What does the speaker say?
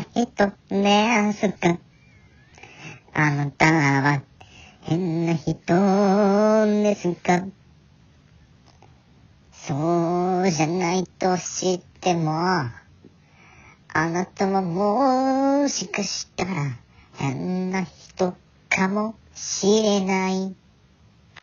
ですかあなたは変な人ですかそうじゃないと知っても、あなたはもしかしたら変な人かもしれない。